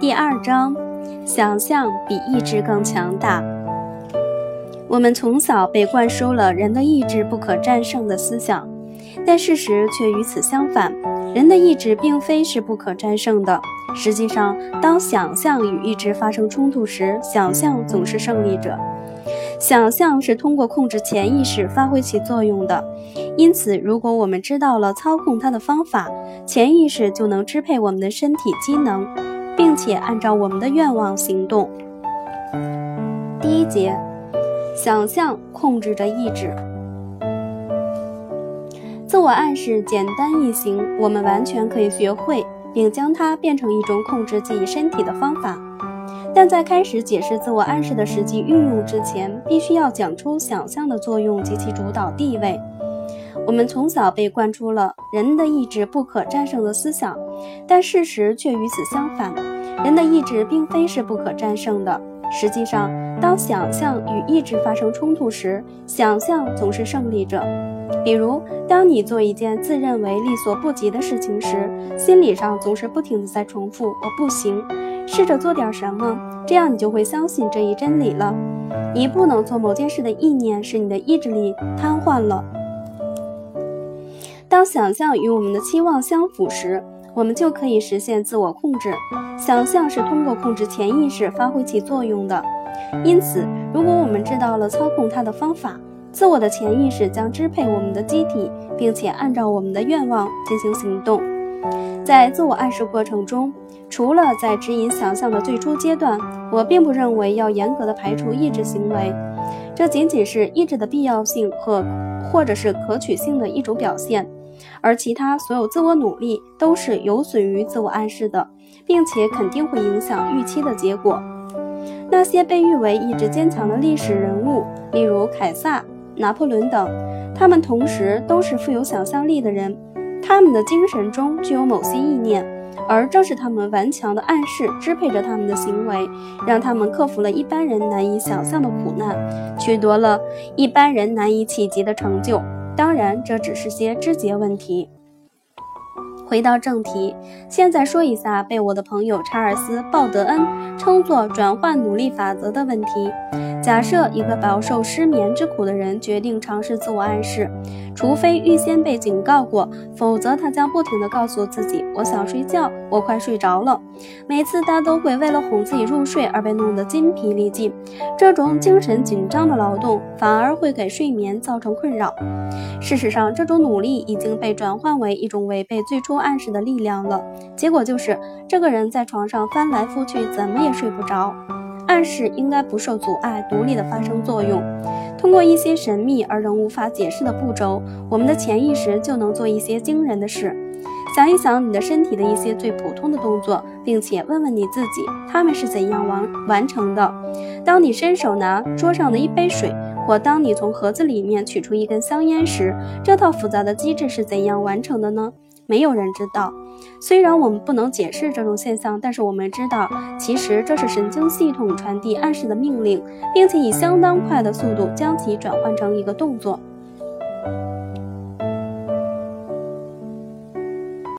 第二章，想象比意志更强大。我们从小被灌输了人的意志不可战胜的思想，但事实却与此相反。人的意志并非是不可战胜的。实际上，当想象与意志发生冲突时，想象总是胜利者。想象是通过控制潜意识发挥其作用的。因此，如果我们知道了操控它的方法，潜意识就能支配我们的身体机能。并且按照我们的愿望行动。第一节，想象控制着意志。自我暗示简单易行，我们完全可以学会，并将它变成一种控制自己身体的方法。但在开始解释自我暗示的实际运用之前，必须要讲出想象的作用及其主导地位。我们从小被灌输了人的意志不可战胜的思想，但事实却与此相反。人的意志并非是不可战胜的。实际上，当想象与意志发生冲突时，想象总是胜利者。比如，当你做一件自认为力所不及的事情时，心理上总是不停的在重复“我不行”。试着做点什么，这样你就会相信这一真理了。你不能做某件事的意念使你的意志力瘫痪了。当想象与我们的期望相符时，我们就可以实现自我控制。想象是通过控制潜意识发挥其作用的。因此，如果我们知道了操控它的方法，自我的潜意识将支配我们的机体，并且按照我们的愿望进行行动。在自我暗示过程中，除了在指引想象的最初阶段，我并不认为要严格的排除意志行为。这仅仅是意志的必要性和或者是可取性的一种表现。而其他所有自我努力都是有损于自我暗示的，并且肯定会影响预期的结果。那些被誉为意志坚强的历史人物，例如凯撒、拿破仑等，他们同时都是富有想象力的人。他们的精神中具有某些意念，而正是他们顽强的暗示支配着他们的行为，让他们克服了一般人难以想象的苦难，取得了一般人难以企及的成就。当然，这只是些枝节问题。回到正题，现在说一下被我的朋友查尔斯·鲍德恩称作“转换努力法则”的问题。假设一个饱受失眠之苦的人决定尝试自我暗示，除非预先被警告过，否则他将不停地告诉自己：“我想睡觉，我快睡着了。”每次他都会为了哄自己入睡而被弄得筋疲力尽。这种精神紧张的劳动反而会给睡眠造成困扰。事实上，这种努力已经被转换为一种违背最初暗示的力量了。结果就是，这个人在床上翻来覆去，怎么也睡不着。暗示应该不受阻碍，独立的发生作用。通过一些神秘而仍无法解释的步骤，我们的潜意识就能做一些惊人的事。想一想你的身体的一些最普通的动作，并且问问你自己，他们是怎样完完成的。当你伸手拿桌上的一杯水，或当你从盒子里面取出一根香烟时，这套复杂的机制是怎样完成的呢？没有人知道。虽然我们不能解释这种现象，但是我们知道，其实这是神经系统传递暗示的命令，并且以相当快的速度将其转换成一个动作。